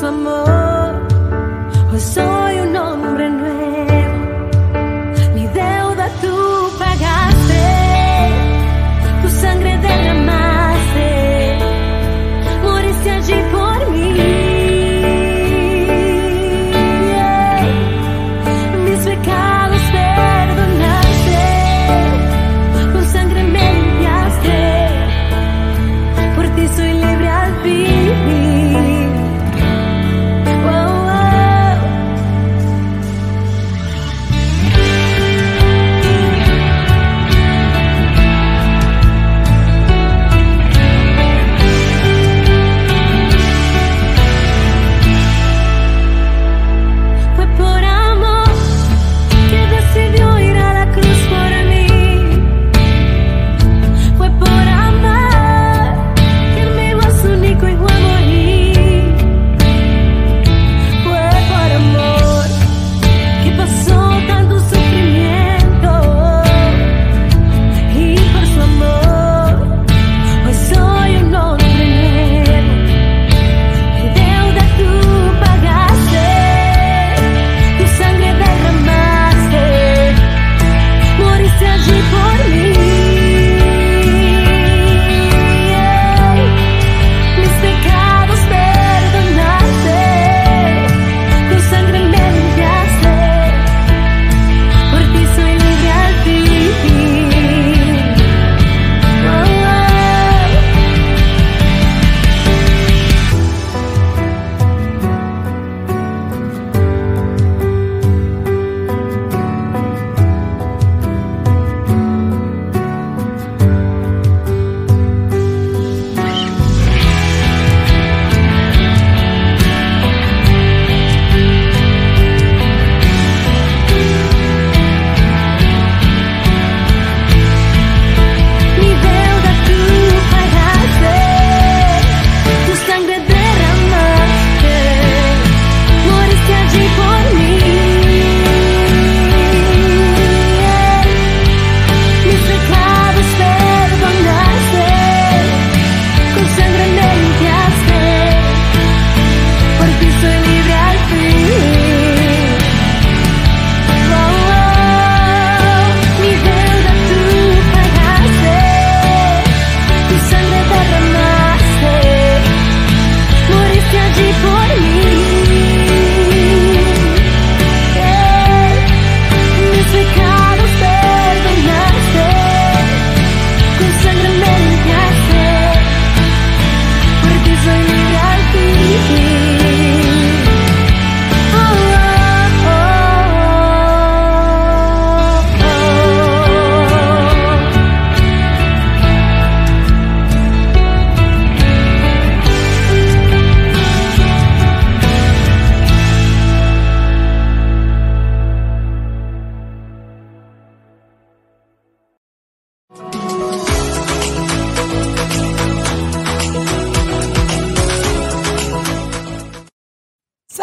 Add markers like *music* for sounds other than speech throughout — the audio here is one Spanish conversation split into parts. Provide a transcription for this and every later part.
some more or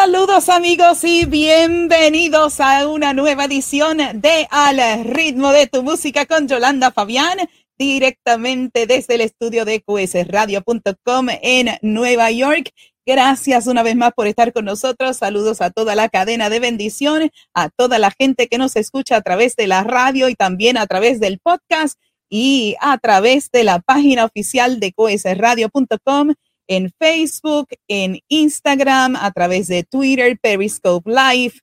Saludos amigos y bienvenidos a una nueva edición de Al ritmo de tu música con Yolanda Fabián, directamente desde el estudio de qsradio.com en Nueva York. Gracias una vez más por estar con nosotros. Saludos a toda la cadena de bendiciones, a toda la gente que nos escucha a través de la radio y también a través del podcast y a través de la página oficial de qsradio.com en Facebook, en Instagram, a través de Twitter, Periscope Live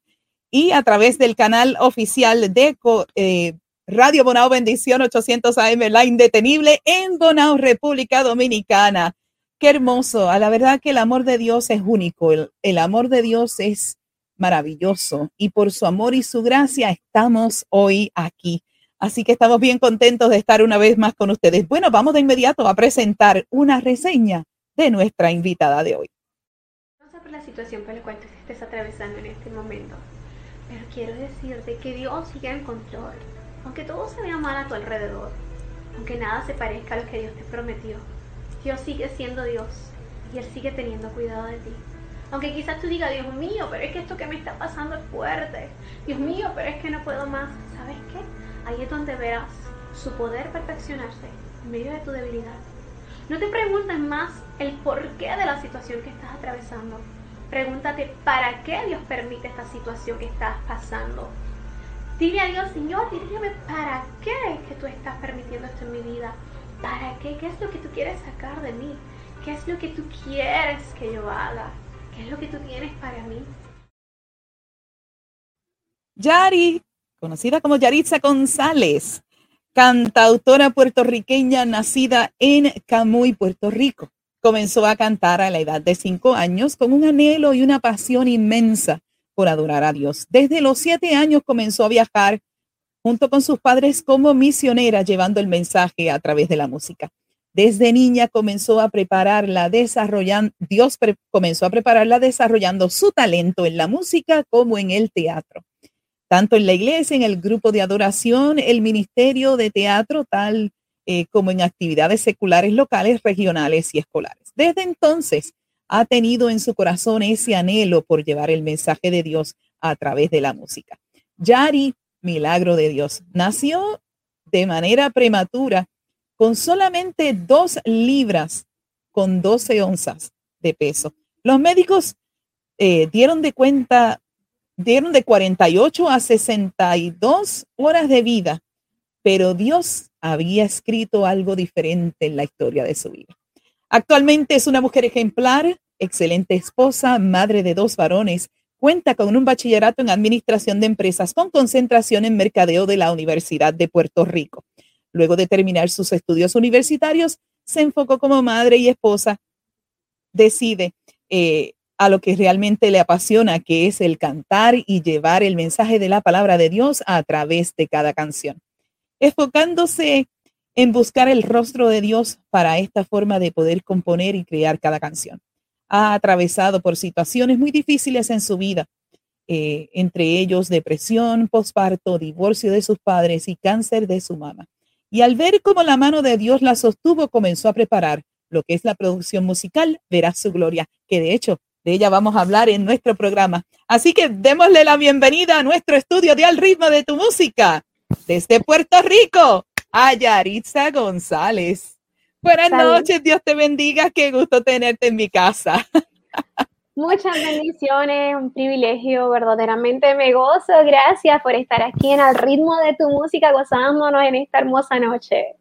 y a través del canal oficial de eh, Radio Bonao Bendición 800 AM, la indetenible en Bonao, República Dominicana. Qué hermoso. A la verdad que el amor de Dios es único. el amor de Dios es maravilloso y por su amor y su gracia estamos hoy aquí. Así que estamos bien contentos de estar una vez más con ustedes. Bueno, vamos de inmediato a presentar una reseña de nuestra invitada de hoy. No sé por la situación por la cual tú estés atravesando en este momento, pero quiero decirte que Dios sigue en control. Aunque todo se vea mal a tu alrededor, aunque nada se parezca a lo que Dios te prometió, Dios sigue siendo Dios y Él sigue teniendo cuidado de ti. Aunque quizás tú digas, Dios mío, pero es que esto que me está pasando es fuerte. Dios mío, pero es que no puedo más. ¿Sabes qué? Ahí es donde verás su poder perfeccionarse en medio de tu debilidad. No te preguntes más el porqué de la situación que estás atravesando. Pregúntate para qué Dios permite esta situación que estás pasando. Dile a Dios, Señor, dígame para qué que tú estás permitiendo esto en mi vida. ¿Para qué? ¿Qué es lo que tú quieres sacar de mí? ¿Qué es lo que tú quieres que yo haga? ¿Qué es lo que tú tienes para mí? Yari, conocida como Yaritza González, cantautora puertorriqueña nacida en Camuy, Puerto Rico. Comenzó a cantar a la edad de cinco años con un anhelo y una pasión inmensa por adorar a Dios. Desde los siete años comenzó a viajar junto con sus padres como misionera, llevando el mensaje a través de la música. Desde niña comenzó a prepararla, desarrollando, Dios comenzó a prepararla desarrollando su talento en la música como en el teatro tanto en la iglesia, en el grupo de adoración, el ministerio de teatro, tal eh, como en actividades seculares locales, regionales y escolares. Desde entonces ha tenido en su corazón ese anhelo por llevar el mensaje de Dios a través de la música. Yari, milagro de Dios, nació de manera prematura con solamente dos libras con 12 onzas de peso. Los médicos eh, dieron de cuenta dieron de 48 a 62 horas de vida, pero Dios había escrito algo diferente en la historia de su vida. Actualmente es una mujer ejemplar, excelente esposa, madre de dos varones, cuenta con un bachillerato en administración de empresas con concentración en mercadeo de la Universidad de Puerto Rico. Luego de terminar sus estudios universitarios, se enfocó como madre y esposa. Decide eh, a lo que realmente le apasiona, que es el cantar y llevar el mensaje de la palabra de Dios a través de cada canción. Enfocándose en buscar el rostro de Dios para esta forma de poder componer y crear cada canción. Ha atravesado por situaciones muy difíciles en su vida, eh, entre ellos depresión, posparto, divorcio de sus padres y cáncer de su mamá. Y al ver cómo la mano de Dios la sostuvo, comenzó a preparar lo que es la producción musical, verás su gloria, que de hecho de ella vamos a hablar en nuestro programa. Así que démosle la bienvenida a nuestro estudio de Al ritmo de tu música desde Puerto Rico a Yaritza González. Buenas noches, Dios te bendiga, qué gusto tenerte en mi casa. Muchas bendiciones, un privilegio, verdaderamente me gozo. Gracias por estar aquí en Al ritmo de tu música, gozándonos en esta hermosa noche.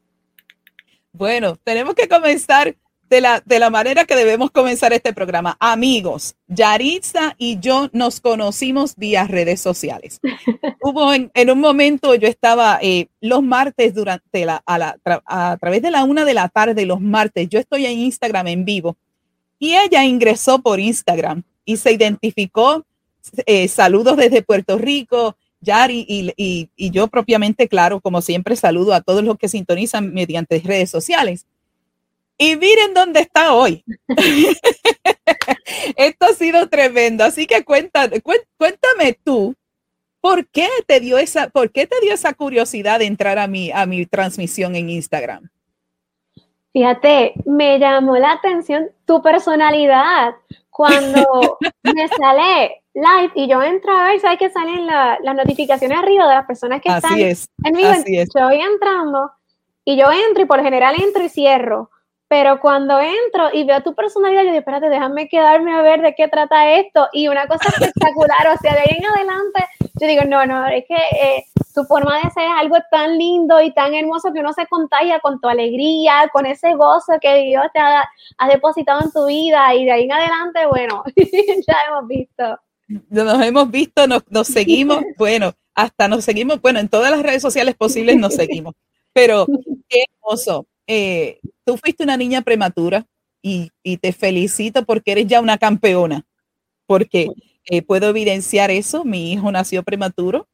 Bueno, tenemos que comenzar de la, de la manera que debemos comenzar este programa. Amigos, Yaritza y yo nos conocimos vía redes sociales. *laughs* Hubo en, un momento, yo estaba eh, los martes durante la a, la, a través de la una de la tarde, los martes, yo estoy en Instagram en vivo y ella ingresó por Instagram y se identificó. Eh, saludos desde Puerto Rico, Yari, y, y, y yo propiamente, claro, como siempre, saludo a todos los que sintonizan mediante redes sociales. Y miren dónde está hoy. *laughs* Esto ha sido tremendo. Así que cuéntame, cuéntame tú, ¿por qué te dio esa, por qué te dio esa curiosidad de entrar a mi, a mi transmisión en Instagram? Fíjate, me llamó la atención tu personalidad cuando *laughs* me sale live y yo entro a ver, ¿sabes que salen las notificaciones arriba de las personas que están en mi Yo voy entrando y yo entro y por general entro y cierro. Pero cuando entro y veo tu personalidad, yo digo, espérate, déjame quedarme a ver de qué trata esto. Y una cosa *laughs* espectacular, o sea, de ahí en adelante, yo digo, no, no, es que eh, tu forma de ser es algo tan lindo y tan hermoso que uno se contagia con tu alegría, con ese gozo que Dios te ha, depositado en tu vida. Y de ahí en adelante, bueno, *laughs* ya hemos visto. Nos hemos visto, nos, nos seguimos, *laughs* bueno, hasta nos seguimos, bueno, en todas las redes sociales posibles nos seguimos. Pero qué hermoso. Eh, tú fuiste una niña prematura y, te felicito porque eres ya una campeona, porque eh, puedo evidenciar eso. Mi hijo nació prematuro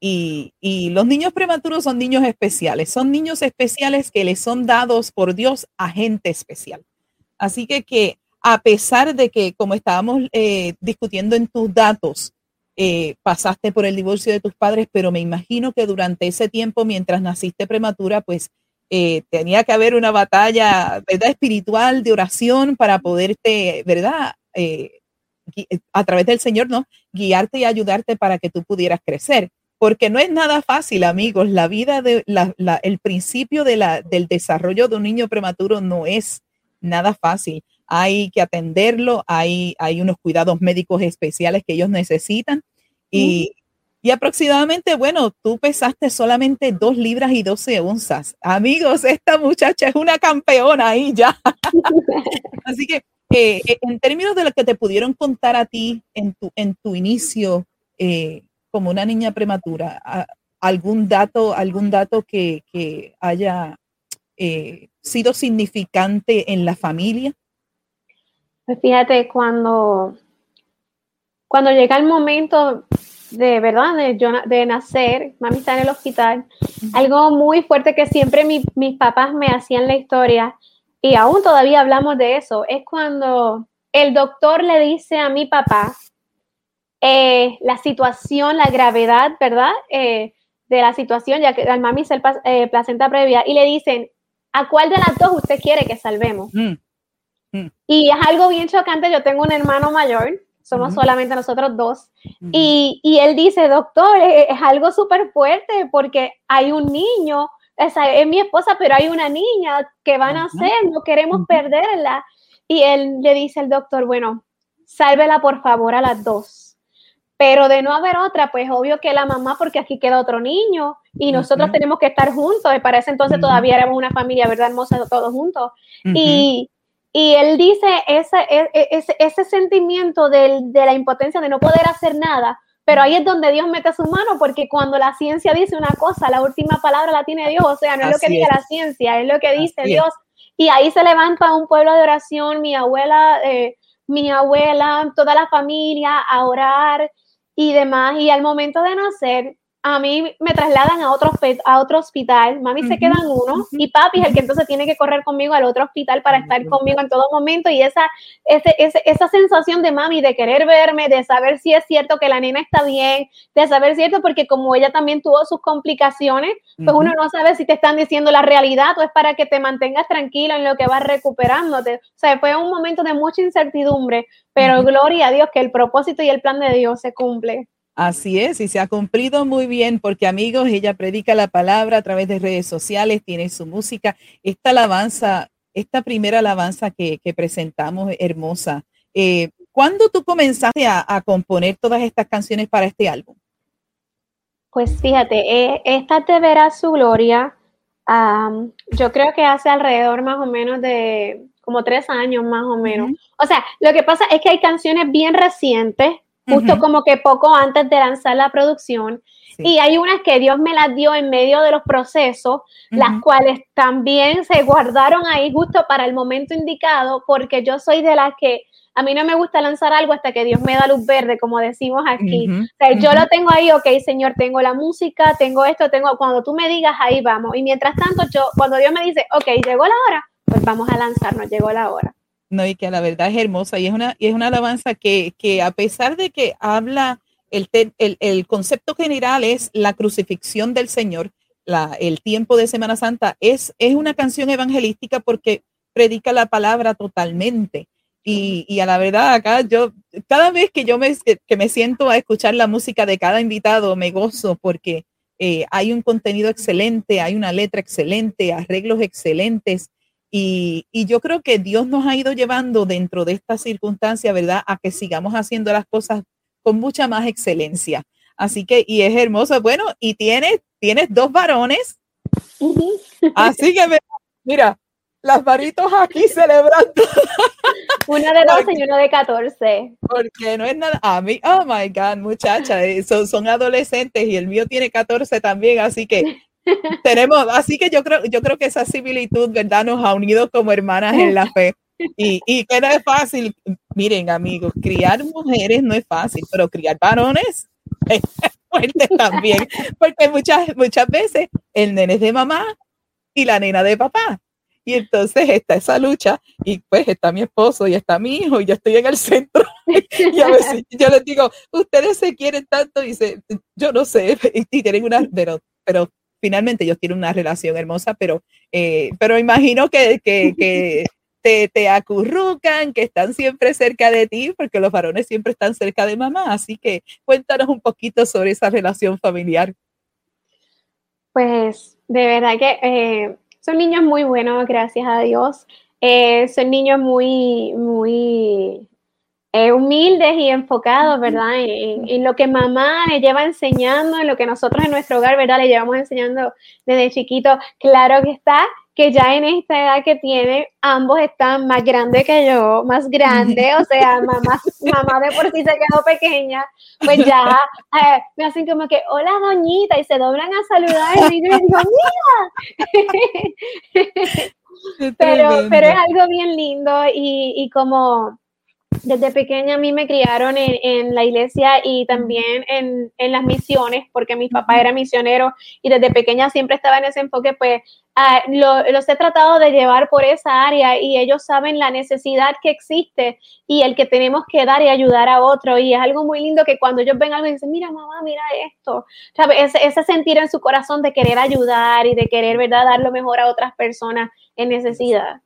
y, los niños prematuros son niños especiales, son niños especiales que les son dados por Dios a gente especial. Así que, que a pesar de que, como estábamos eh, discutiendo en tus datos, pasaste por el divorcio de tus padres, pero me imagino que durante ese tiempo, mientras naciste prematura, pues eh, tenía que haber una batalla, ¿verdad? Espiritual de oración para poderte, ¿verdad? Eh, a través del Señor, ¿no? Guiarte y ayudarte para que tú pudieras crecer. Porque no es nada fácil, amigos. La vida de el principio de la, del desarrollo de un niño prematuro no es nada fácil. Hay que atenderlo, hay, hay unos cuidados médicos especiales que ellos necesitan. Y, y aproximadamente, bueno, tú pesaste solamente dos libras y 12 onzas. Amigos, esta muchacha es una campeona ahí ya. *laughs* Así que eh, eh, en términos de lo que te pudieron contar a ti en tu, en tu inicio eh, como una niña prematura, algún dato, algún dato que, que haya sido significante en la familia? Pues fíjate, cuando, cuando llega el momento, de verdad, de, de nacer, mami está en el hospital, algo muy fuerte que siempre mis papás me hacían la historia, y aún todavía hablamos de eso, es cuando el doctor le dice a mi papá eh, la situación, la gravedad, ¿verdad? Eh, de la situación, ya que al mami se eh, placenta previa, y le dicen, ¿a cuál de las dos usted quiere que salvemos? Mm. Mm. Y es algo bien chocante, yo tengo un hermano mayor, somos solamente nosotros dos. y, y, él dice, doctor, es, algo súper fuerte porque hay un niño, esa es mi esposa, pero hay una niña que van a nacer, no queremos perderla. Y él le dice al doctor, bueno, sálvela por favor a las dos. Pero de no haber otra, pues obvio que la mamá, porque aquí queda otro niño y nosotros tenemos que estar juntos. Y para ese entonces todavía éramos una familia, ¿verdad? Hermosa, todos juntos. Y y él dice ese, e, ese, ese sentimiento de, de la impotencia de no poder hacer nada, pero ahí es donde Dios mete su mano, porque cuando la ciencia dice una cosa, la última palabra la tiene Dios, o sea, no es lo que dice la ciencia, es lo que dice Dios. Y ahí se levanta un pueblo de oración, mi abuela, eh, mi abuela, toda la familia a orar y demás. Y al momento de nacer, a mí me trasladan a otro, a otro hospital, mami se queda en uno y papi es el que entonces tiene que correr conmigo al otro hospital para estar conmigo en todo momento y esa, ese, esa sensación de mami de querer verme, de saber si es cierto que la nena está bien, de saber cierto porque como ella también tuvo sus complicaciones, pues uno no sabe si te están diciendo la realidad o es para que te mantengas tranquilo en lo que vas recuperándote. O sea, fue un momento de mucha incertidumbre, pero gloria a Dios que el propósito y el plan de Dios se cumple. Así es, y se ha cumplido muy bien porque amigos, ella predica la palabra a través de redes sociales, tiene su música. Esta alabanza, esta primera alabanza que, presentamos, hermosa. Eh, ¿Cuándo tú comenzaste a, componer todas estas canciones para este álbum? Pues fíjate, eh, esta te verá su gloria. yo creo que hace alrededor más o menos de como tres años más o menos. O sea, lo que pasa es que hay canciones bien recientes justo como que poco antes de lanzar la producción. Y hay unas que Dios me las dio en medio de los procesos, las cuales también se guardaron ahí justo para el momento indicado, porque yo soy de las que a mí no me gusta lanzar algo hasta que Dios me da luz verde, como decimos aquí. o sea, yo lo tengo ahí, ok, Señor, tengo la música, tengo esto, tengo, cuando tú me digas, ahí vamos. Y mientras tanto, yo, cuando Dios me dice, ok, llegó la hora, pues vamos a lanzarnos, llegó la hora. No, y que la verdad es hermosa y es una, y es una alabanza que, que a pesar de que habla, el, el, el, concepto general es la crucifixión del Señor, la, el tiempo de Semana Santa, es, es una canción evangelística porque predica la palabra totalmente. Y, a la verdad, acá yo, cada vez que yo me, que me siento a escuchar la música de cada invitado, me gozo porque eh, hay un contenido excelente, hay una letra excelente, arreglos excelentes. Y, y, yo creo que Dios nos ha ido llevando dentro de esta circunstancia, ¿verdad? A que sigamos haciendo las cosas con mucha más excelencia. Así que, y es hermoso. Bueno, y tienes, tienes dos varones. Así que, mira, las varitos aquí celebrando. Una de 12 y uno de 14. Porque no es nada. A mí, oh my God, muchacha, eh, son, son adolescentes y el mío tiene 14 también, así que tenemos, así que yo creo, yo creo que esa similitud, ¿verdad? Nos ha unido como hermanas en la fe. Y, y que no es fácil. Miren, amigos, criar mujeres no es fácil, pero criar varones *laughs* es fuerte también. Porque muchas, muchas veces el nene es de mamá y la nena de papá. Y entonces está esa lucha y pues está mi esposo y está mi hijo y yo estoy en el centro. y a veces yo les digo, ustedes se quieren tanto y dice, yo no sé, *laughs* y tienen una, pero, pero finalmente ellos tienen una relación hermosa, pero, eh, pero imagino que, que, que *laughs* te, te, acurrucan, que están siempre cerca de ti, porque los varones siempre están cerca de mamá. Así que cuéntanos un poquito sobre esa relación familiar. Pues de verdad que eh, son niños muy buenos, gracias a Dios. Eh, son niños muy, muy eh, humildes y enfocados, ¿verdad? En, lo que mamá le lleva enseñando, en lo que nosotros en nuestro hogar, ¿verdad? Le llevamos enseñando desde chiquito. Claro que está, que ya en esta edad que tiene, ambos están más grandes que yo, más grandes, o sea, *laughs* mamá, mamá de por sí se quedó pequeña, pues ya eh, me hacen como que, hola doñita, y se doblan a saludar y yo digo, mira. *laughs* pero, pero es algo bien lindo y, y como desde pequeña a mí me criaron en, la iglesia y también en, las misiones, porque mi papá era misionero y desde pequeña siempre estaba en ese enfoque, pues ah, los he tratado de llevar por esa área y ellos saben la necesidad que existe y el que tenemos que dar y ayudar a otro. Y es algo muy lindo que cuando ellos ven algo y dicen, mira mamá, mira esto, Ese, ese sentir en su corazón de querer ayudar y de querer, ¿verdad?, dar lo mejor a otras personas en necesidad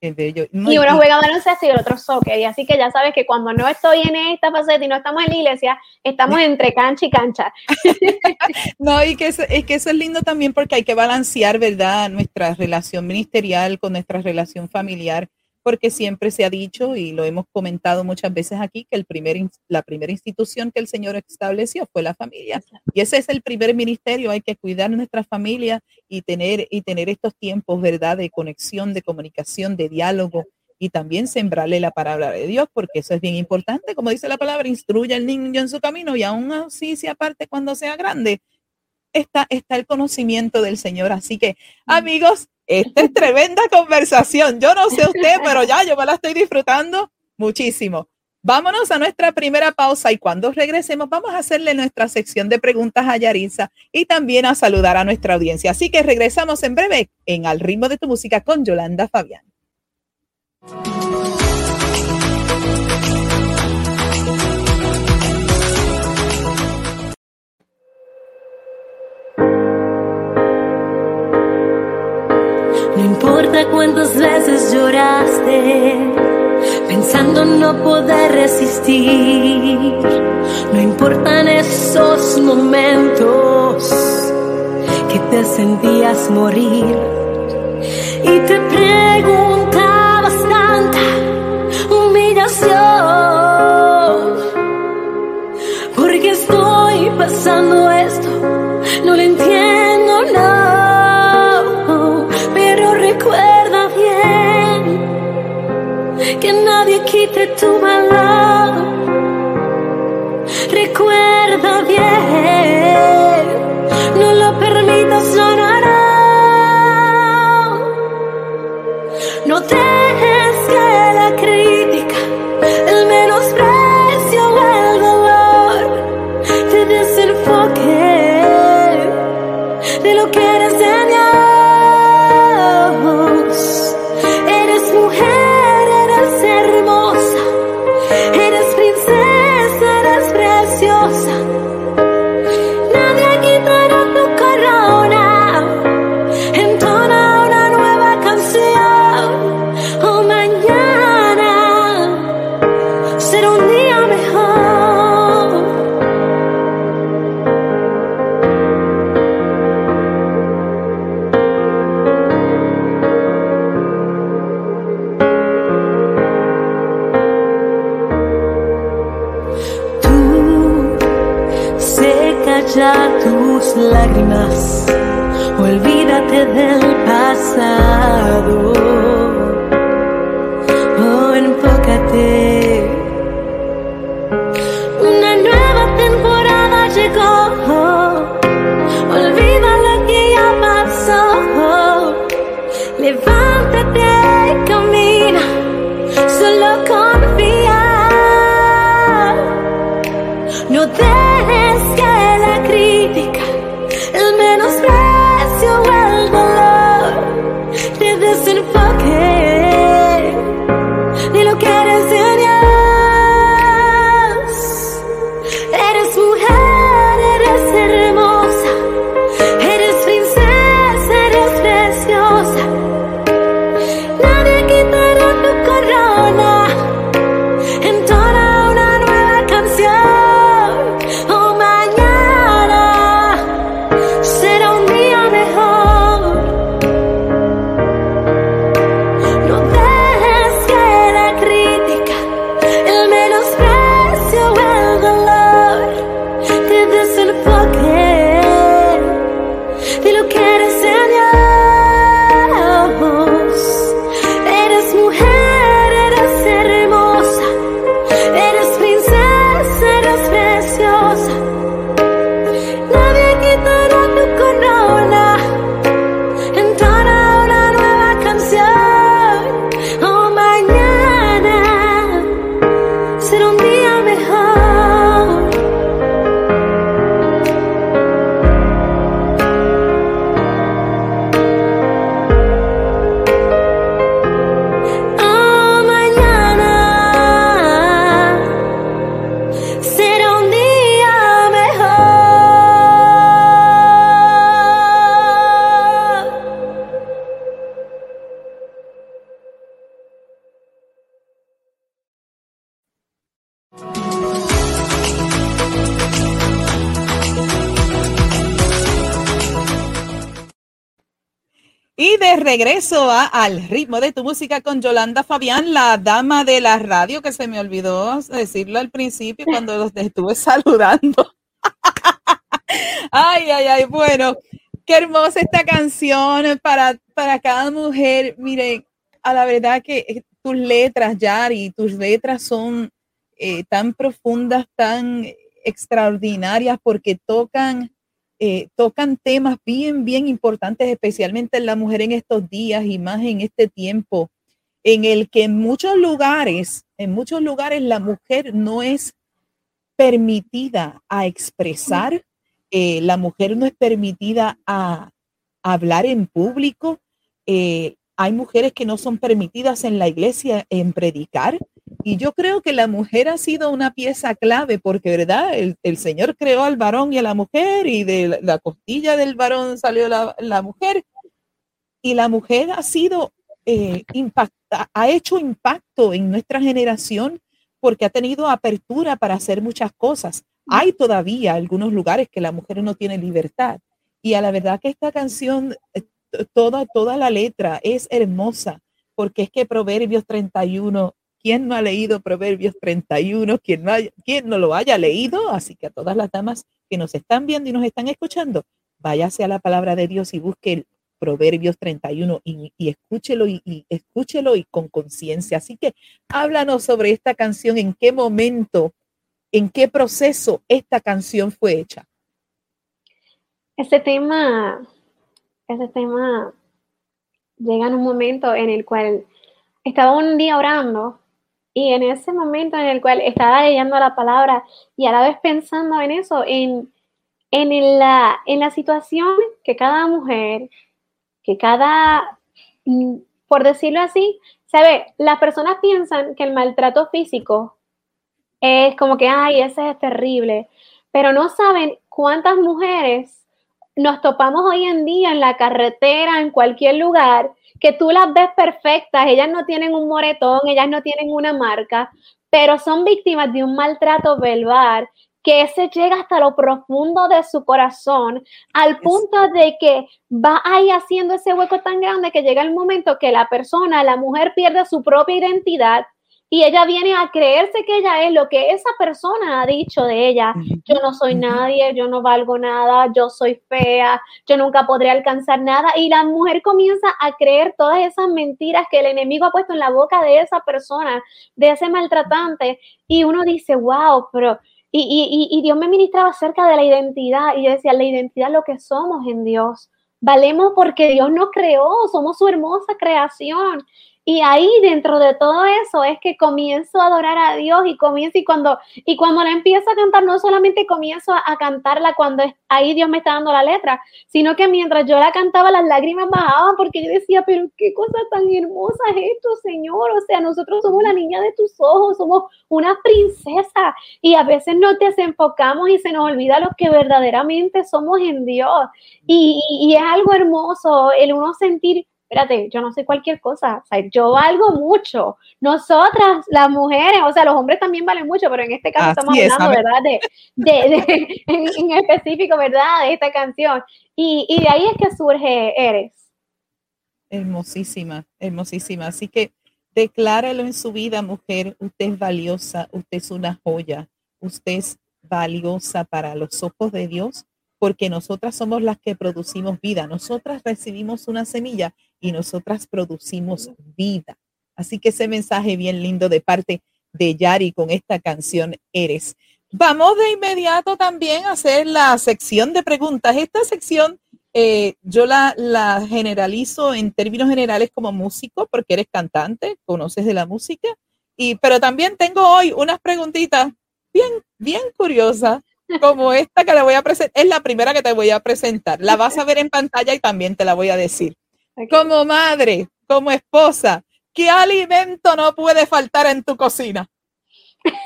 y uno juega baloncesto y el otro soccer. Y así que ya sabes que cuando no estoy en esta faceta y no estamos en la iglesia, estamos entre cancha y cancha. *laughs* no, y que es, es, que eso es lindo también porque hay que balancear, ¿verdad? Nuestra relación ministerial con nuestra relación familiar porque siempre se ha dicho y lo hemos comentado muchas veces aquí que el primer, la primera institución que el Señor estableció fue la familia. Y ese es el primer ministerio, hay que cuidar nuestra familia y tener, y tener estos tiempos, ¿verdad?, de conexión, de comunicación, de diálogo y también sembrarle la palabra de Dios, porque eso es bien importante. Como dice la palabra, instruye al niño en su camino y aún así se aparte cuando sea grande. Está, está el conocimiento del Señor. Así que, amigos, esta es tremenda conversación. Yo no sé usted, *laughs* pero ya yo me la estoy disfrutando muchísimo. Vámonos a nuestra primera pausa y cuando regresemos vamos a hacerle nuestra sección de preguntas a Yaritza y también a saludar a nuestra audiencia. Así que regresamos en breve en Al ritmo de tu música con Yolanda Fabián. Importa cuántas veces lloraste, pensando no poder resistir. No importan esos momentos que te sentías morir. Y te preguntabas tanta humillación. Porque estoy pasando esto, no lo entiendo, ya tus lágrimas, olvídate del pasado. Oh, enfócate. A Al ritmo de tu música con Yolanda Fabián, la dama de la radio, que se me olvidó decirlo al principio cuando los estuve saludando. *laughs* ay, ay, ay, bueno, qué hermosa esta canción para, para cada mujer. Mire, a la verdad que eh, tus letras, Yari, tus letras son eh, tan profundas, tan extraordinarias, porque tocan eh, tocan temas bien, bien importantes, especialmente en la mujer en estos días y más en este tiempo, en el que en muchos lugares, en muchos lugares la mujer no es permitida a expresar, eh, la mujer no es permitida a, hablar en público, eh, hay mujeres que no son permitidas en la iglesia en predicar. Y yo creo que la mujer ha sido una pieza clave porque, ¿verdad? El, el Señor creó al varón y a la mujer y de la, la costilla del varón salió la, la, mujer. Y la mujer ha sido, eh, impacta, ha hecho impacto en nuestra generación porque ha tenido apertura para hacer muchas cosas. Hay todavía algunos lugares que la mujer no tiene libertad. Y a la verdad que esta canción toda, toda la letra es hermosa, porque es que Proverbios 31, ¿quién no ha leído Proverbios 31? ¿Quién no, haya, ¿Quién no lo haya leído? Así que a todas las damas que nos están viendo y nos están escuchando, váyase a la palabra de Dios y busque el Proverbios 31 y, y escúchelo y, escúchelo y con conciencia. Así que háblanos sobre esta canción, en qué momento, en qué proceso esta canción fue hecha. Este tema ese tema llega en un momento en el cual estaba un día orando y en ese momento en el cual estaba leyendo la palabra y a la vez pensando en eso, en, en, la, en la situación que cada mujer, que cada, por decirlo así, sabe, las personas piensan que el maltrato físico es como que, ay, ese es terrible, pero no saben cuántas mujeres nos topamos hoy en día en la carretera, en cualquier lugar, que tú las ves perfectas, ellas no tienen un moretón, ellas no tienen una marca, pero son víctimas de un maltrato verbal que se llega hasta lo profundo de su corazón, al punto de que va ahí haciendo ese hueco tan grande que llega el momento que la persona, la mujer pierde su propia identidad y ella viene a creerse que ella es lo que esa persona ha dicho de ella. Yo no soy nadie, yo no valgo nada, yo soy fea, yo nunca podré alcanzar nada. Y la mujer comienza a creer todas esas mentiras que el enemigo ha puesto en la boca de esa persona, de ese maltratante. Y uno dice, wow, pero... Y, y, y Dios me ministraba acerca de la identidad y yo decía, la identidad es lo que somos en Dios. Valemos porque Dios nos creó, somos su hermosa creación. Y ahí dentro de todo eso es que comienzo a adorar a Dios y comienzo y cuando y cuando la empiezo a cantar no solamente comienzo a, cantarla cuando ahí Dios me está dando la letra, sino que mientras yo la cantaba las lágrimas bajaban porque yo decía, pero qué cosa tan hermosa es esto, Señor, o sea, nosotros somos la niña de tus ojos, somos una princesa y a veces nos desenfocamos y se nos olvida lo que verdaderamente somos en Dios. Y, y es algo hermoso el uno sentir espérate, yo no sé cualquier cosa, o sea, yo valgo mucho. Nosotras, las mujeres, o sea, los hombres también valen mucho, pero en este caso estamos hablando, ¿verdad? De, de, *laughs* en, específico, ¿verdad? De esta canción. Y, y de ahí es que surge Eres. Hermosísima, hermosísima. Así que decláralo en su vida, mujer. Usted es valiosa, usted es una joya, usted es valiosa para los ojos de Dios porque nosotras somos las que producimos vida. Nosotras recibimos una semilla y nosotras producimos vida. Así que ese mensaje bien lindo de parte de Yari con esta canción Eres. Vamos de inmediato también a hacer la sección de preguntas. Esta sección eh, yo la, la generalizo en términos generales como músico, porque eres cantante, conoces de la música, y, pero también tengo hoy unas preguntitas bien, bien curiosas como esta que le voy a presentar, es la primera que te voy a presentar. La vas a ver en pantalla y también te la voy a decir. Como madre, como esposa, ¿qué alimento no puede faltar en tu cocina? *laughs*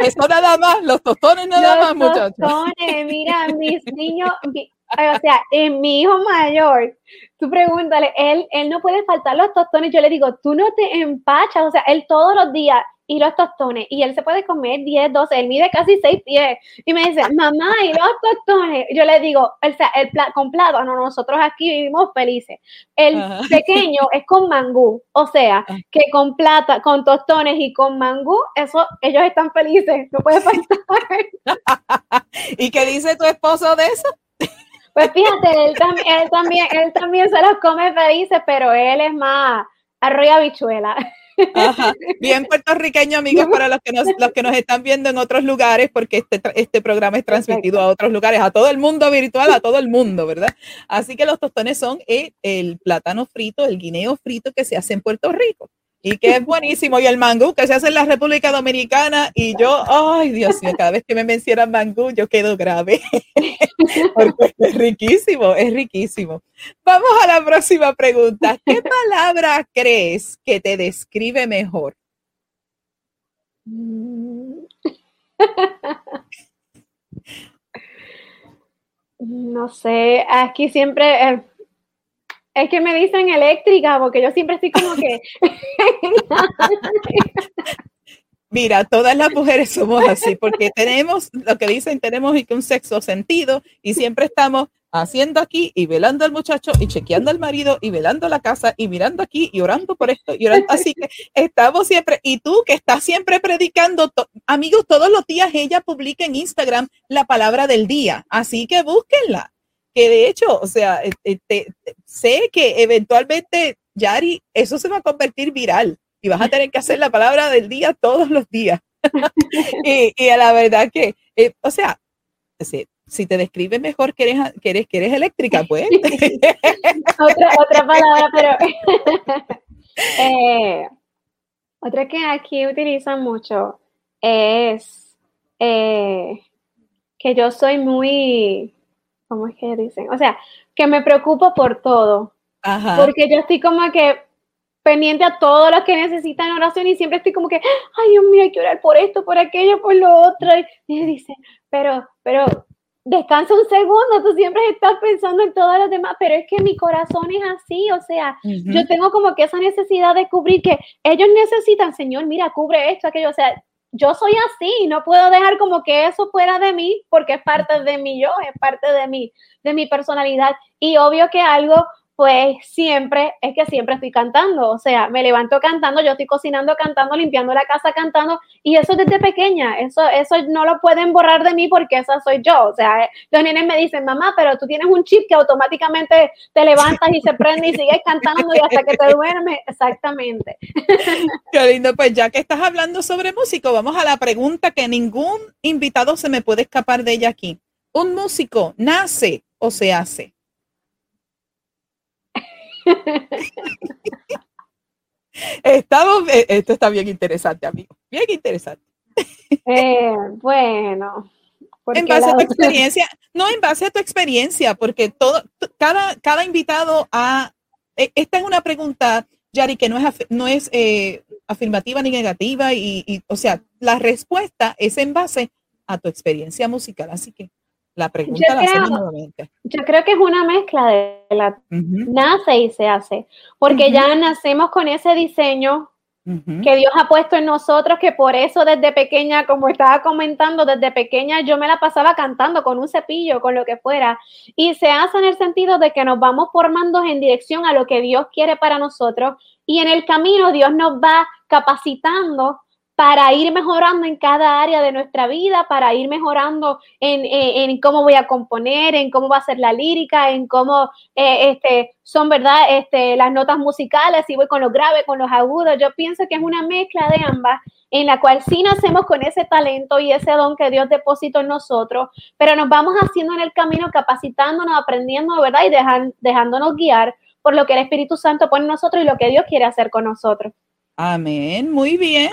Eso nada más, los tostones nada más, muchachos. Tostones, mira, mis niños, o sea, en mi hijo mayor, tú pregúntale, él, él no puede faltar los tostones. Yo le digo, tú no te empachas, o sea, él todos los días y los tostones, y él se puede comer 10, 12, él mide casi 6 pies, y me dice, mamá, y los tostones, yo le digo, o sea, el pla con plátano, nosotros aquí vivimos felices, el *laughs* pequeño es con mangú, o sea, ah. que con plata, con tostones y con mangú, eso, ellos están felices, no puede faltar. *laughs* ¿Y qué dice tu esposo de eso? Pues fíjate, él, él, también, él también se los come felices, pero él es más arroyo habichuela. Bien puertorriqueño, amigos, para los que, nos, los que nos están viendo en otros lugares, porque este, este programa es transmitido a otros lugares, a todo el mundo virtual, a todo el mundo, ¿verdad? Así que los tostones son el, el plátano frito, el guineo frito que se hace en Puerto Rico y que es buenísimo. Y el mangú que se hace en la República Dominicana. Y yo, ay Dios mío, cada vez que me mencionan mangú, yo quedo grave. *laughs* Porque es riquísimo, es riquísimo. Vamos a la próxima pregunta. ¿Qué palabra crees que te describe mejor? *laughs* No sé, aquí siempre, es que me dicen eléctrica, porque yo siempre estoy como que. *laughs* Mira, todas las mujeres somos así, porque tenemos lo que dicen, tenemos un sexo sentido y siempre estamos haciendo aquí y velando al muchacho y chequeando al marido y velando la casa y mirando aquí y orando por esto y orando. Así que estamos siempre, y tú que estás siempre predicando, amigos, todos los días ella publica en Instagram la palabra del día, así que búsquenla que de hecho, o sea, este, sé que eventualmente, Yari, eso se va a convertir viral y vas a tener que hacer la palabra del día todos los días. *laughs* y, a la verdad que, eh, o sea, si, te describes mejor que eres, que eres, que eres eléctrica, pues. *laughs* otra, otra palabra, pero... *laughs* eh, otra que aquí utilizan mucho es eh, que yo soy muy ¿cómo es que dicen? O sea, que me preocupo por todo. Ajá. Porque yo estoy como que pendiente a todo lo que necesitan oración y siempre estoy como que, ay Dios mío, hay que orar por esto, por aquello, por lo otro. Y dice, pero, pero descansa un segundo, tú siempre estás pensando en todos los demás, pero es que mi corazón es así, o sea, yo tengo como que esa necesidad de cubrir que ellos necesitan, Señor, mira, cubre esto, aquello, o sea, yo soy así, no puedo dejar como que eso fuera de mí porque es parte de mi yo, es parte de mi, de mi personalidad. Y obvio que algo pues siempre, es que siempre estoy cantando, o sea, me levanto cantando, yo estoy cocinando cantando, limpiando la casa cantando, y eso desde pequeña, eso, eso no lo pueden borrar de mí porque esa soy yo, o sea, los nenes me dicen, mamá, pero tú tienes un chip que automáticamente te levantas y se prende y sigues cantando y hasta que te duermes, exactamente. *laughs* Qué lindo, pues ya que estás hablando sobre músico, vamos a la pregunta que ningún invitado se me puede escapar de ella aquí. ¿Un músico nace o se hace? Estamos, eh, esto está bien interesante, amigo. Bien interesante. Eh, bueno. En base a tu experiencia, no en base a tu experiencia, porque todo, cada, cada invitado a, e, esta es una pregunta, Yari, que no es, no es eh, afirmativa ni negativa, y, o sea, la respuesta es en base a tu experiencia musical. Así que la pregunta yo la creo, nuevamente. Yo creo que es una mezcla de la nace y se hace, porque ya nacemos con ese diseño que Dios ha puesto en nosotros, que por eso desde pequeña, como estaba comentando, desde pequeña yo me la pasaba cantando con un cepillo, con lo que fuera, y se hace en el sentido de que nos vamos formando en dirección a lo que Dios quiere para nosotros, y en el camino Dios nos va capacitando para ir mejorando en cada área de nuestra vida, para ir mejorando en, cómo voy a componer, en cómo va a ser la lírica, en cómo eh, este, son, ¿verdad? Este, las notas musicales, si voy con los graves, con los agudos. Yo pienso que es una mezcla de ambas en la cual sí nacemos con ese talento y ese don que Dios depositó en nosotros, pero nos vamos haciendo en el camino, capacitándonos, aprendiendo, ¿verdad? Y dejándonos guiar por lo que el Espíritu Santo pone en nosotros y lo que Dios quiere hacer con nosotros. Amén. Muy bien,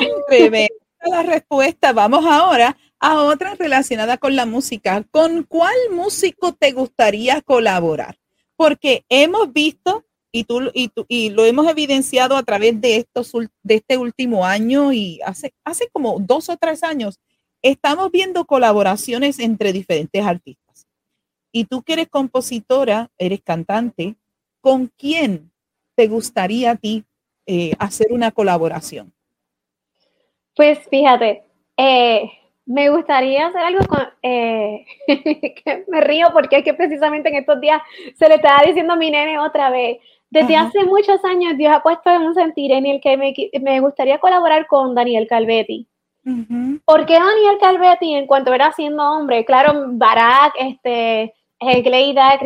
la respuesta. Vamos ahora a otra relacionada con la música. ¿Con cuál músico te gustaría colaborar? Porque hemos visto y tú, y, tú, y lo hemos evidenciado a través de estos de este último año y hace hace como dos o tres años estamos viendo colaboraciones entre diferentes artistas. Y tú que eres compositora, eres cantante, ¿con quién te gustaría a ti eh, hacer una colaboración? Pues fíjate, eh, me gustaría hacer algo con, eh, *laughs* me río porque es que precisamente en estos días se le estaba diciendo a mi nene otra vez. Desde hace muchos años Dios ha puesto en un sentir en el que me, gustaría colaborar con Daniel Calvetti. ¿Por qué Daniel Calvetti, en cuanto era siendo hombre, claro, Barack, este, Gleida,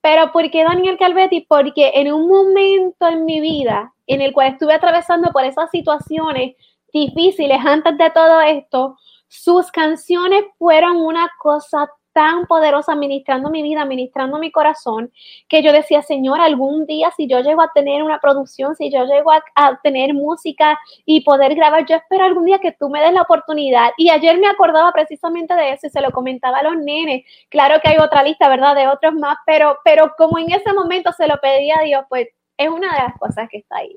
pero ¿por qué Daniel Calvetti? Porque en un momento en mi vida en el cual estuve atravesando por esas situaciones difíciles antes de todo esto, sus canciones fueron una cosa tan poderosa ministrando mi vida, ministrando mi corazón, que yo decía, Señor, algún día si yo llego a tener una producción, si yo llego a, tener música y poder grabar, yo espero algún día que tú me des la oportunidad. Y ayer me acordaba precisamente de eso y se lo comentaba a los nenes. Claro que hay otra lista, ¿verdad? De otros más, pero, pero como en ese momento se lo pedía a Dios, pues es una de las cosas que está ahí.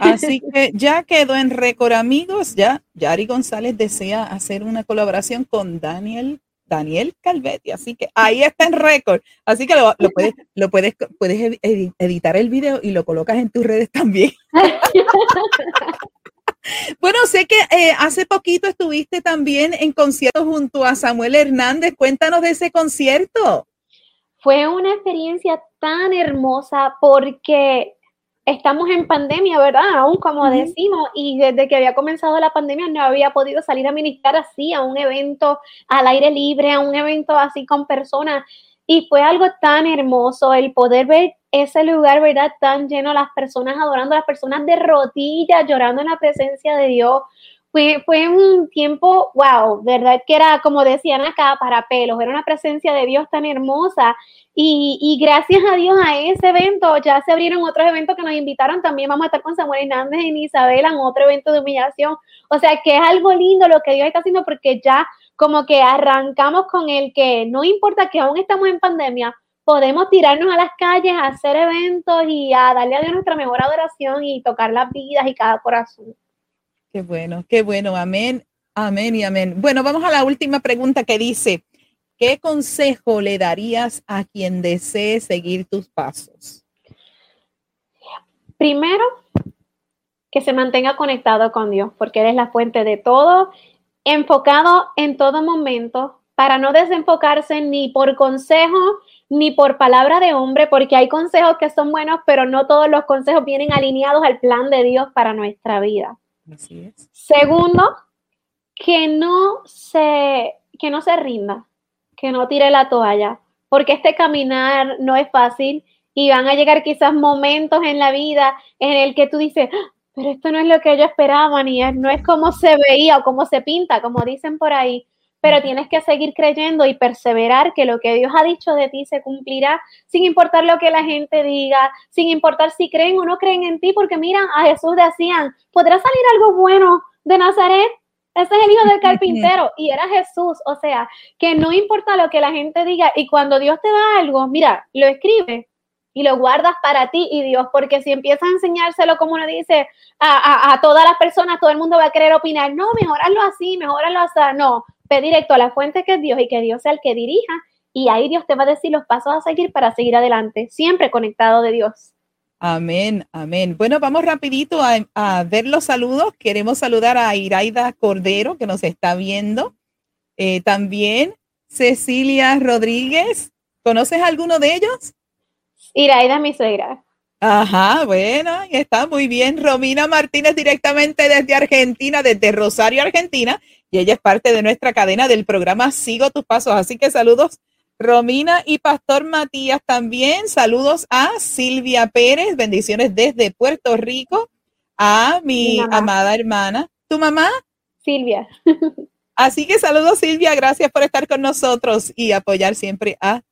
Así *laughs* que ya quedó en récord, amigos. Ya Yari González desea hacer una colaboración con Daniel. Daniel Calvetti, así que ahí está en récord. Así que lo, puedes, lo puedes, puedes editar el video y lo colocas en tus redes también. *laughs* Bueno, sé que eh, hace poquito estuviste también en concierto junto a Samuel Hernández. Cuéntanos de ese concierto. Fue una experiencia tan hermosa porque estamos en pandemia, ¿verdad? Aún como decimos, y desde que había comenzado la pandemia no había podido salir a ministrar así a un evento al aire libre, a un evento así con personas. Y fue algo tan hermoso el poder ver ese lugar, ¿verdad? Tan lleno, las personas adorando, las personas de rodillas, llorando en la presencia de Dios fue, un tiempo, wow, ¿verdad? Que era, como decían acá, para pelos, era una presencia de Dios tan hermosa. Y, gracias a Dios a ese evento ya se abrieron otros eventos que nos invitaron. También vamos a estar con Samuel Hernández y Isabela en otro evento de humillación. O sea que es algo lindo lo que Dios está haciendo porque ya como que arrancamos con el que no importa que aún estamos en pandemia, podemos tirarnos a las calles a hacer eventos y a darle a Dios nuestra mejor adoración y tocar las vidas y cada corazón. Qué bueno, qué bueno. Amén, amén y amén. Bueno, vamos a la última pregunta que dice, ¿qué consejo le darías a quien desee seguir tus pasos? Primero, que se mantenga conectado con Dios, porque Él es la fuente de todo, enfocado en todo momento, para no desenfocarse ni por consejo ni por palabra de hombre, porque hay consejos que son buenos, pero no todos los consejos vienen alineados al plan de Dios para nuestra vida. Así es. Segundo, que no se, que no se rinda, que no tire la toalla, porque este caminar no es fácil y van a llegar quizás momentos en la vida en el que tú dices, "Ah, pero esto no es lo que yo esperaba, ni no es como se veía o como se pinta, como dicen por ahí, pero tienes que seguir creyendo y perseverar que lo que Dios ha dicho de ti se cumplirá, sin importar lo que la gente diga, sin importar si creen o no creen en ti, porque miran, a Jesús decían, ¿podrá salir algo bueno de Nazaret? Ese es el hijo del *laughs* carpintero y era Jesús, o sea, que no importa lo que la gente diga y cuando Dios te da algo, mira, lo escribe y lo guardas para ti y Dios, porque si empiezas a enseñárselo como uno dice a, a, a todas las personas, todo el mundo va a querer opinar, no, mejorarlo así, mejorarlo así, no, ve directo a la fuente que es Dios y que Dios sea el que dirija y ahí Dios te va a decir los pasos a seguir para seguir adelante, siempre conectado de Dios. Amén, amén. Bueno, vamos rapidito a, a ver los saludos. Queremos saludar a Iraida Cordero, que nos está viendo. Eh, también Cecilia Rodríguez. ¿Conoces alguno de ellos? Iraida, mi suegra. Ajá, bueno, está muy bien. Romina Martínez directamente desde Argentina, desde Rosario, Argentina, y ella es parte de nuestra cadena del programa Sigo tus pasos. Así que saludos, Romina y Pastor Matías también. Saludos a Silvia Pérez, bendiciones desde Puerto Rico, a mi, amada hermana. ¿Tu mamá? Silvia. Así que saludos, Silvia, gracias por estar con nosotros y apoyar siempre a,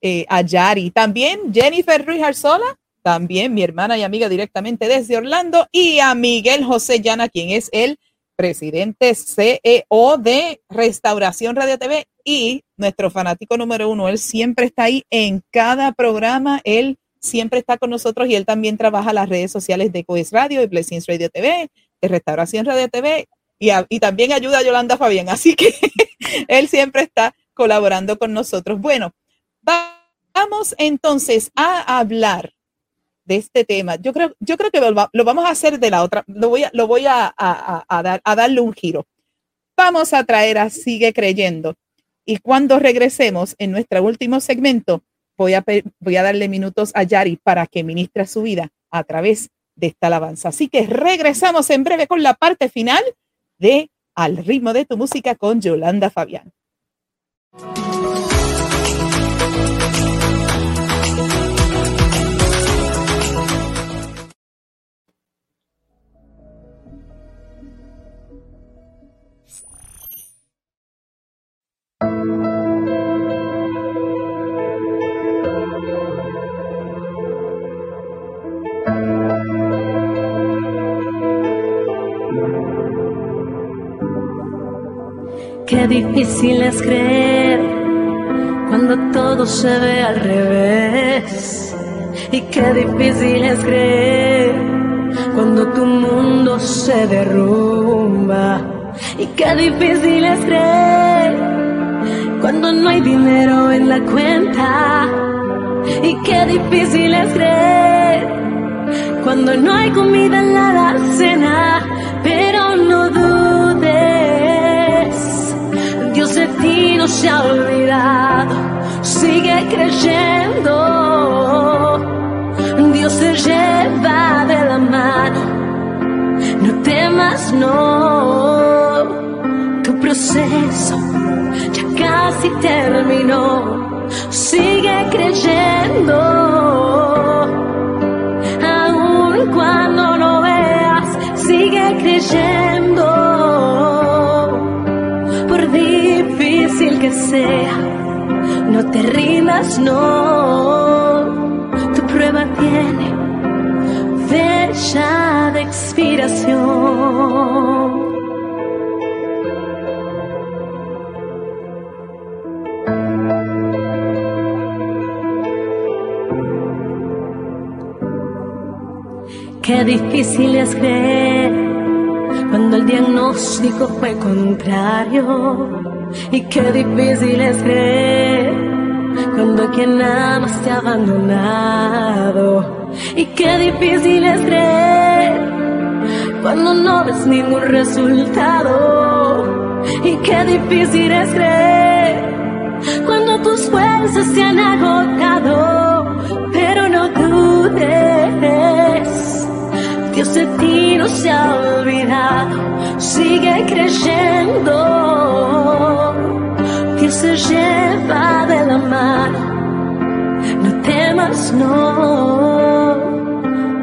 eh, a Yari. También Jennifer Ruiz Arzola, también mi hermana y amiga directamente desde Orlando, y a Miguel José Llana, quien es el presidente CEO de Restauración Radio TV y nuestro fanático número uno. Él siempre está ahí en cada programa, él siempre está con nosotros y él también trabaja las redes sociales de Coes Radio y Blessings Radio TV, de Restauración Radio TV y, y también ayuda a Yolanda Fabián. Así que *laughs* él siempre está colaborando con nosotros. Bueno, va- vamos entonces a hablar de este tema. Yo creo, yo creo que lo, va- lo vamos a hacer de la otra, lo voy a, lo voy a, a- a- dar, a darle un giro. Vamos a traer a Sigue Creyendo. Y cuando regresemos en nuestro último segmento, voy a, voy a darle minutos a Yari para que ministre su vida a través de esta alabanza. Así que regresamos en breve con la parte final de Al ritmo de tu música con Yolanda Fabián. Qué difícil es creer cuando todo se ve al revés. Y qué difícil es creer cuando tu mundo se derrumba. Y qué difícil es creer cuando no hay dinero en la cuenta. Y qué difícil es creer cuando no hay comida en la. Pero ti no se ha olvidado. Sigue creyendo, Dios te lleva de la mano. No temas, no, tu proceso ya casi terminó. Sigue creyendo aun cuando no veas, sigue creyendo. Sea, no te rindas, no. Tu prueba tiene fecha de expiración. Qué difícil es creer cuando el diagnóstico fue contrario. Y qué difícil es creer cuando quien amas te ha abandonado. Y qué difícil es creer cuando no ves ningún resultado. Y qué difícil es creer cuando tus fuerzas se han agotado. Pero no dudes, Dios de ti no se ha olvidado. Sigue creyendo, Dios se lleva de la mano. No temas, no,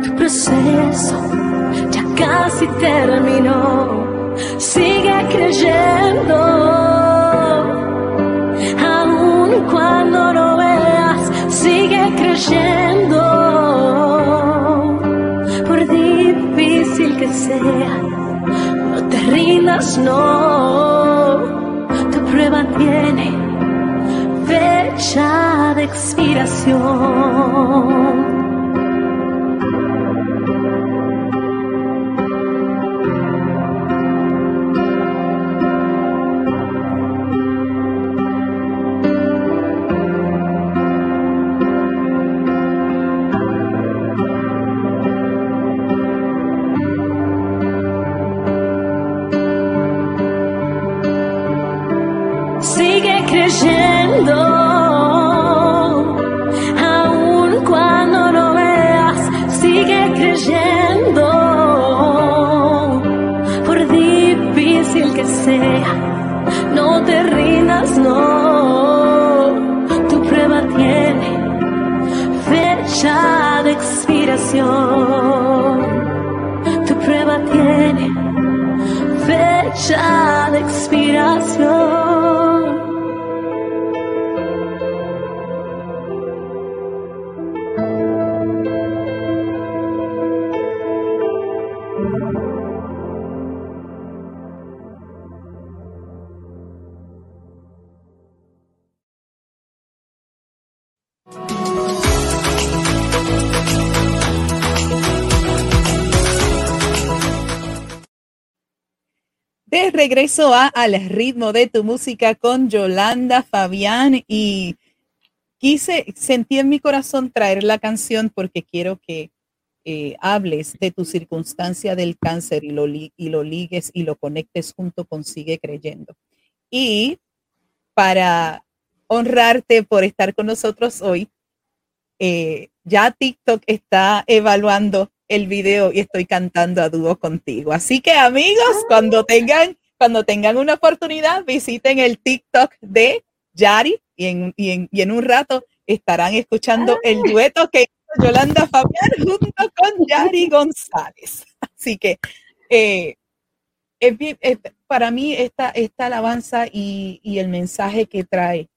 tu proceso ya casi terminó. Sigue creyendo, aun cuando no veas, sigue creyendo. No te rindas, no, tu prueba tiene fecha de expiración. Regreso a Al ritmo de tu música con Yolanda Fabián y quise, sentí en mi corazón traer la canción porque quiero que eh, hables de tu circunstancia del cáncer y lo, li- y lo ligues y lo conectes junto con Sigue Creyendo. Y para honrarte por estar con nosotros hoy, eh, ya TikTok está evaluando el video y estoy cantando a dúo contigo. Así que amigos, cuando tengan, cuando tengan una oportunidad, visiten el TikTok de Yari y en, y en, y en un rato estarán escuchando el dueto que hizo Yolanda Fabián junto con Yari González. Así que eh, es bien- es- para mí esta, esta alabanza y, y el mensaje que trae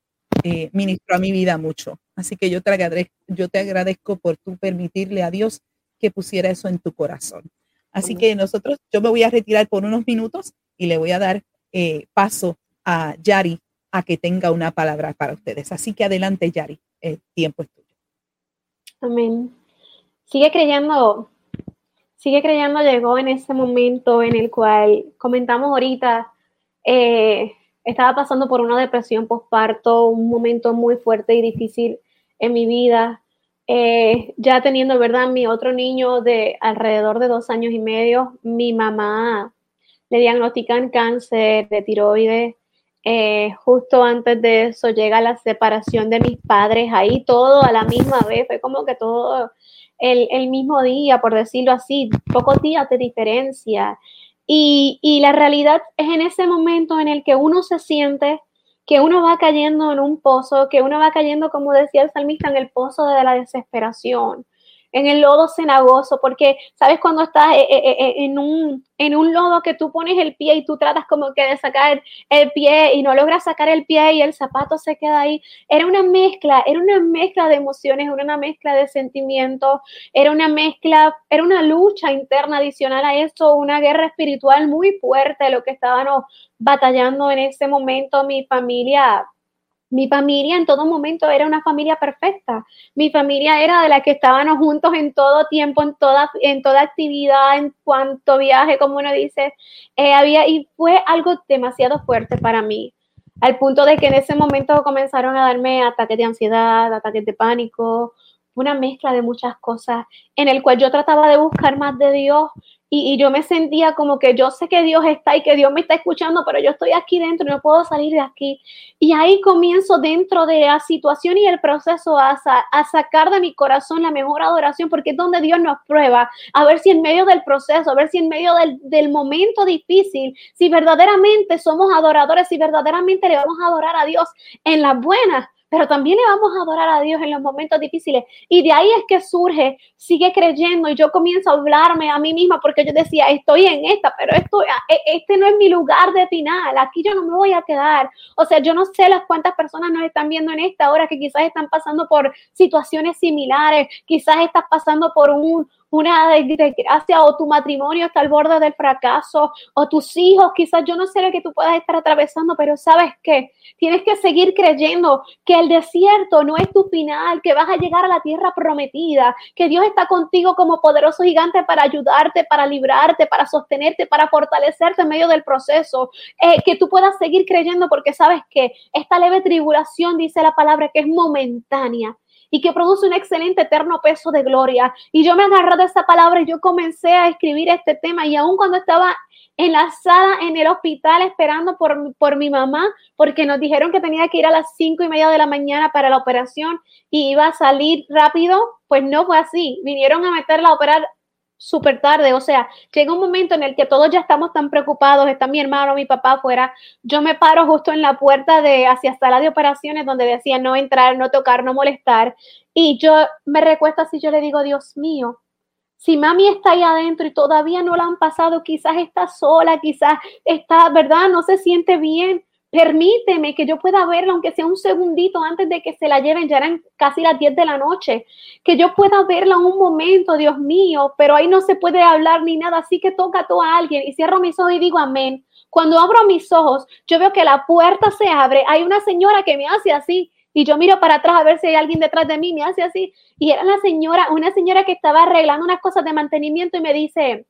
eh, ministró a mi vida mucho. Así que yo te, agradezco, yo te agradezco por tú permitirle a Dios que pusiera eso en tu corazón. Así que nosotros, yo me voy a retirar por unos minutos y le voy a dar eh, paso a Yari a que tenga una palabra para ustedes. Así que adelante, Yari, el tiempo es tuyo. Amén. Sigue creyendo, sigue creyendo, llegó en ese momento en el cual comentamos ahorita, eh, estaba pasando por una depresión postparto, un momento muy fuerte y difícil en mi vida. Eh, ya teniendo, ¿verdad? Mi otro niño de alrededor de dos años y medio, mi mamá le diagnostican cáncer de tiroides. Eh, justo antes de eso llega la separación de mis padres, ahí todo a la misma vez, fue como que todo el, el mismo día, por decirlo así, pocos días de diferencia. Y, y la realidad es en ese momento en el que uno se siente que uno va cayendo en un pozo, que uno va cayendo, como decía el salmista, en el pozo de la desesperación, en el lodo cenagoso, porque sabes cuando estás eh, eh, eh, en un, en un lodo que tú pones el pie y tú tratas como que de sacar el pie y no logras sacar el pie y el zapato se queda ahí. Era una mezcla, era una mezcla de emociones, era una mezcla de sentimientos, era una mezcla, era una lucha interna adicional a eso, una guerra espiritual muy fuerte, lo que estábamos batallando en ese momento, mi familia. Mi familia en todo momento era una familia perfecta. Mi familia era de la que estábamos juntos en todo tiempo, en toda, en toda actividad, en cuanto viaje, como uno dice. Eh, había, y fue algo demasiado fuerte para mí, al punto de que en ese momento comenzaron a darme ataques de ansiedad, ataques de pánico, una mezcla de muchas cosas, en el cual yo trataba de buscar más de Dios y, yo me sentía como que yo sé que Dios está y que Dios me está escuchando, pero yo estoy aquí dentro y no puedo salir de aquí. Y ahí comienzo dentro de la situación y el proceso a, a sacar de mi corazón la mejor adoración, porque es donde Dios nos prueba, a ver si en medio del proceso, a ver si en medio del, del momento difícil, si verdaderamente somos adoradores, si verdaderamente le vamos a adorar a Dios en las buenas pero también le vamos a adorar a Dios en los momentos difíciles. Y de ahí es que surge, sigue creyendo y yo comienzo a hablarme a mí misma porque yo decía, estoy en esta, pero esto, e, este no es mi lugar de final, aquí yo no me voy a quedar. O sea, yo no sé las cuántas personas nos están viendo en esta hora que quizás están pasando por situaciones similares, quizás estás pasando por un, una desgracia o tu matrimonio está al borde del fracaso o tus hijos, quizás yo no sé lo que tú puedas estar atravesando, pero sabes que tienes que seguir creyendo que el desierto no es tu final, que vas a llegar a la tierra prometida, que Dios está contigo como poderoso gigante para ayudarte, para librarte, para sostenerte, para fortalecerte en medio del proceso, eh, que tú puedas seguir creyendo porque sabes que esta leve tribulación, dice la palabra, que es momentánea y que produce un excelente eterno peso de gloria. Y yo me agarré de esa palabra y yo comencé a escribir este tema y aún cuando estaba enlazada en el hospital esperando por, por mi mamá, porque nos dijeron que tenía que ir a las cinco y media de la mañana para la operación y iba a salir rápido, pues no fue así. Vinieron a meterla a operar súper tarde, o sea, llega un momento en el que todos ya estamos tan preocupados, está mi hermano, mi papá afuera, yo me paro justo en la puerta de hacia sala de operaciones donde decía no entrar, no tocar, no molestar, y yo me recuesto así, yo le digo, Dios mío, si mami está ahí adentro y todavía no la han pasado, quizás está sola, quizás está, ¿verdad? No se siente bien. Permíteme que yo pueda verla, aunque sea un segundito antes de que se la lleven, ya eran casi las 10 de la noche, que yo pueda verla un momento, Dios mío, pero ahí no se puede hablar ni nada, así que toca tú a alguien y cierro mis ojos y digo amén. Cuando abro mis ojos, yo veo que la puerta se abre, hay una señora que me hace así y yo miro para atrás a ver si hay alguien detrás de mí, me hace así y era la señora, una señora que estaba arreglando unas cosas de mantenimiento y me dice,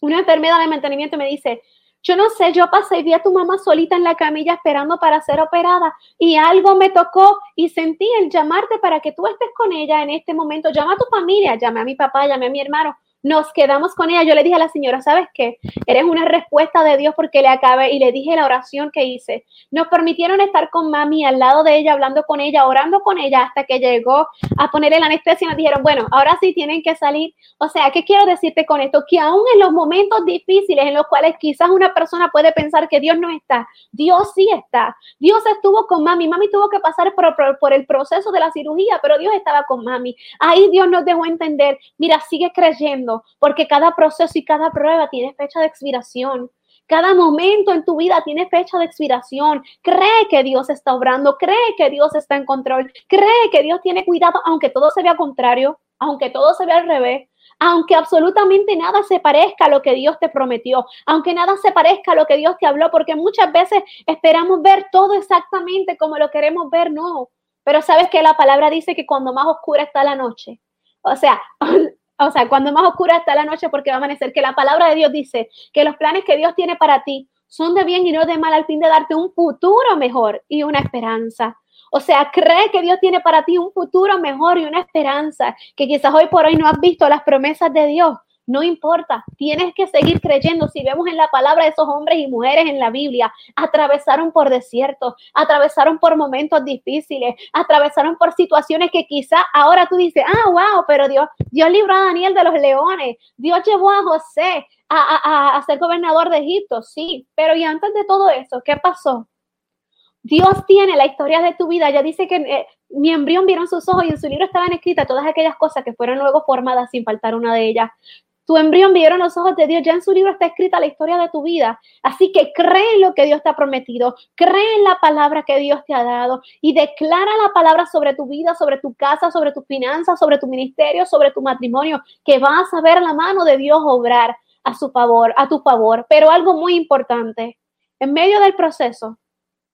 una enfermedad de mantenimiento y me dice, yo no sé, yo pasé y vi a tu mamá solita en la camilla esperando para ser operada y algo me tocó y sentí el llamarte para que tú estés con ella en este momento. Llama a tu familia, llame a mi papá, llame a mi hermano nos quedamos con ella. Yo le dije a la señora, ¿sabes qué? Eres una respuesta de Dios porque le acabé y le dije la oración que hice. Nos permitieron estar con mami al lado de ella, hablando con ella, orando con ella hasta que llegó a ponerle la anestesia y nos dijeron, bueno, ahora sí tienen que salir. O sea, ¿qué quiero decirte con esto? Que aún en los momentos difíciles en los cuales quizás una persona puede pensar que Dios no está, Dios sí está. Dios estuvo con mami. Mami tuvo que pasar por, el proceso de la cirugía, pero Dios estaba con mami. Ahí Dios nos dejó entender, mira, sigue creyendo porque cada proceso y cada prueba tiene fecha de expiración. Cada momento en tu vida tiene fecha de expiración. Cree que Dios está obrando, cree que Dios está en control, cree que Dios tiene cuidado, aunque todo se vea contrario, aunque todo se vea al revés, aunque absolutamente nada se parezca a lo que Dios te prometió, aunque nada se parezca a lo que Dios te habló, porque muchas veces esperamos ver todo exactamente como lo queremos ver, no. Pero sabes que la palabra dice que cuando más oscura está la noche, o sea, *laughs* o sea, cuando más oscura está la noche porque va a amanecer, que la palabra de Dios dice que los planes que Dios tiene para ti son de bien y no de mal al fin de darte un futuro mejor y una esperanza. O sea, cree que Dios tiene para ti un futuro mejor y una esperanza, que quizás hoy por hoy no has visto las promesas de Dios, no importa, tienes que seguir creyendo. Si vemos en la palabra de esos hombres y mujeres en la Biblia, atravesaron por desiertos, atravesaron por momentos difíciles, atravesaron por situaciones que quizá ahora tú dices, ah, wow, pero Dios, Dios libró a Daniel de los leones, Dios llevó a José a, a ser gobernador de Egipto, sí, pero y antes de todo eso, ¿qué pasó? Dios tiene la historia de tu vida. Ya dice que eh, mi embrión vieron sus ojos y en su libro estaban escritas todas aquellas cosas que fueron luego formadas sin faltar una de ellas. Tu embrión vieron los ojos de Dios, ya en su libro está escrita la historia de tu vida. Así que cree en lo que Dios te ha prometido, cree en la palabra que Dios te ha dado y declara la palabra sobre tu vida, sobre tu casa, sobre tus finanzas, sobre tu ministerio, sobre tu matrimonio, que vas a ver la mano de Dios obrar a su favor, a tu favor. Pero algo muy importante, en medio del proceso,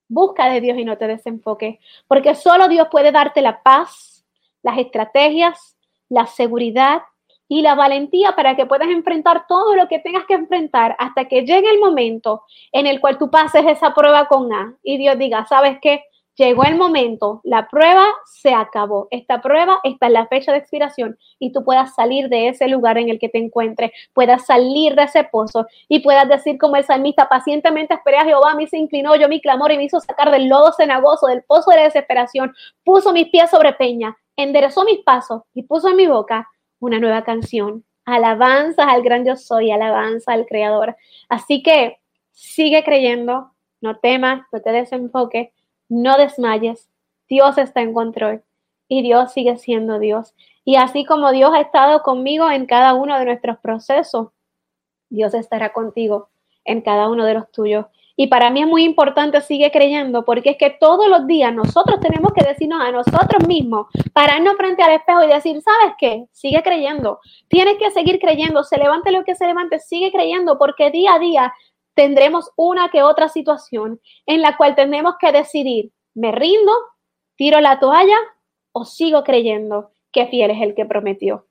busca de Dios y no te desenfoques, porque solo Dios puede darte la paz, las estrategias, la seguridad y la valentía para que puedas enfrentar todo lo que tengas que enfrentar hasta que llegue el momento en el cual tú pases esa prueba con A y Dios diga, ¿sabes qué? llegó el momento, la prueba se acabó. Esta prueba está en la fecha de expiración y tú puedas salir de ese lugar en el que te encuentres, puedas salir de ese pozo y puedas decir como el salmista, pacientemente esperé a Jehová, me se inclinó, yo mi clamor y me hizo sacar del lodo cenagoso, del pozo de desesperación, puso mis pies sobre peña, enderezó mis pasos y puso en mi boca una nueva canción. Alabanzas al gran yo soy, alabanza al creador. Así que sigue creyendo, no temas, no te desenfoques no desmayes, Dios está en control y Dios sigue siendo Dios. Y así como Dios ha estado conmigo en cada uno de nuestros procesos, Dios estará contigo en cada uno de los tuyos. Y para mí es muy importante, sigue creyendo, porque es que todos los días nosotros tenemos que decirnos a nosotros mismos, pararnos frente al espejo y decir, ¿sabes qué? Sigue creyendo. Tienes que seguir creyendo, se levante lo que se levante, sigue creyendo, porque día a día tendremos una que otra situación en la cual tendremos que decidir, ¿me rindo, tiro la toalla o sigo creyendo que fiel es el que prometió?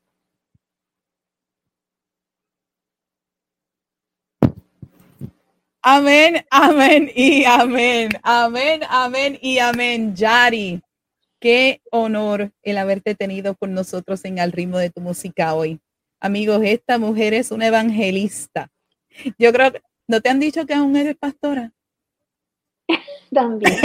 Amén, amén y amén. Amén, amén y amén. Yari, qué honor el haberte tenido con nosotros en el ritmo de tu música hoy. Amigos, esta mujer es una evangelista. Yo creo que ¿No te han dicho que aún eres pastora? *laughs* También. *laughs*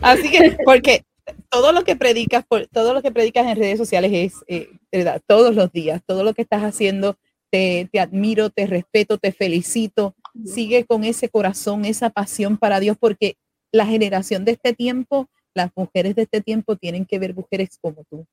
Así que, porque todo lo que predicas, todo lo que predicas en redes sociales es, eh, verdad, todos los días, todo lo que estás haciendo, te, te, admiro, te respeto, te felicito. Sigue con ese corazón, esa pasión para Dios, porque la generación de este tiempo, las mujeres de este tiempo tienen que ver mujeres como tú,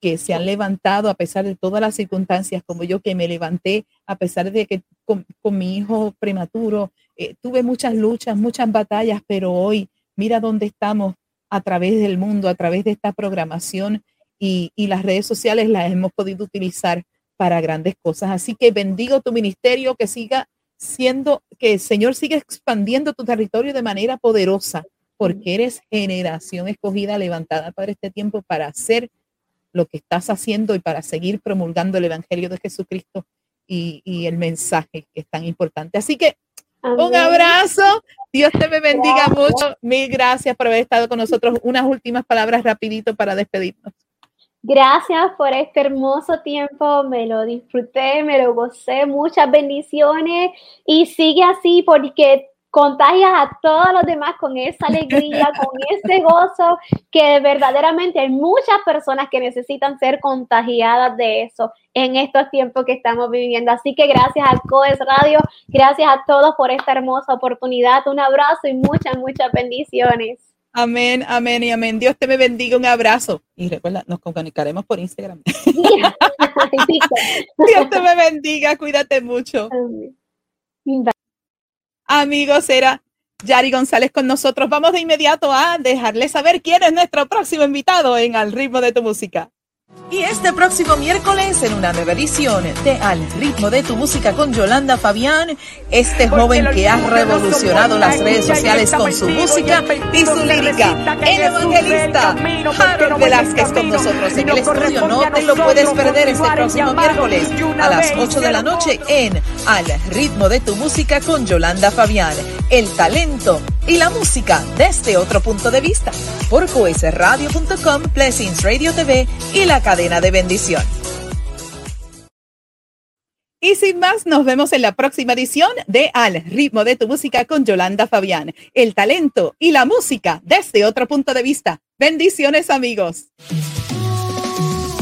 que se han levantado a pesar de todas las circunstancias, como yo que me levanté a pesar de que con, mi hijo prematuro eh, tuve muchas luchas, muchas batallas, pero hoy mira dónde estamos a través del mundo, a través de esta programación y, y las redes sociales las hemos podido utilizar para grandes cosas. Así que bendigo tu ministerio, que siga siendo, que el Señor siga expandiendo tu territorio de manera poderosa, porque eres generación escogida, levantada para este tiempo, para hacer lo que estás haciendo y para seguir promulgando el Evangelio de Jesucristo y, el mensaje que es tan importante. Así que un abrazo, Dios te me bendiga mucho. Mil gracias por haber estado con nosotros. Unas últimas palabras rapidito para despedirnos. Gracias por este hermoso tiempo, me lo disfruté, me lo gocé, muchas bendiciones y sigue así porque contagias a todos los demás con esa alegría, *laughs* con ese gozo, que verdaderamente hay muchas personas que necesitan ser contagiadas de eso en estos tiempos que estamos viviendo. Así que gracias a COES Radio, gracias a todos por esta hermosa oportunidad. Un abrazo y muchas, muchas bendiciones. Amén, amén y amén. Dios te me bendiga. Un abrazo. Y recuerda, nos comunicaremos por Instagram. *laughs* *laughs* Dios te me bendiga. Cuídate mucho. Amigos, era Yari González con nosotros. Vamos de inmediato a dejarles saber quién es nuestro próximo invitado en Al ritmo de tu música. Y este próximo miércoles, en una nueva edición de Al ritmo de tu música con Yolanda Fabián, este joven que ha revolucionado las redes sociales con su música y su lírica, el evangelista Harold Velázquez con nosotros en el estudio. No te lo puedes perder este próximo miércoles a las 8 de la noche en Al ritmo de tu música con Yolanda Fabián. El talento y la música desde otro punto de vista por coesradio.com, Blessings Radio TV y la cadena de bendición. Y sin más, nos vemos en la próxima edición de Al ritmo de tu música con Yolanda Fabián. El talento y la música desde otro punto de vista. Bendiciones amigos.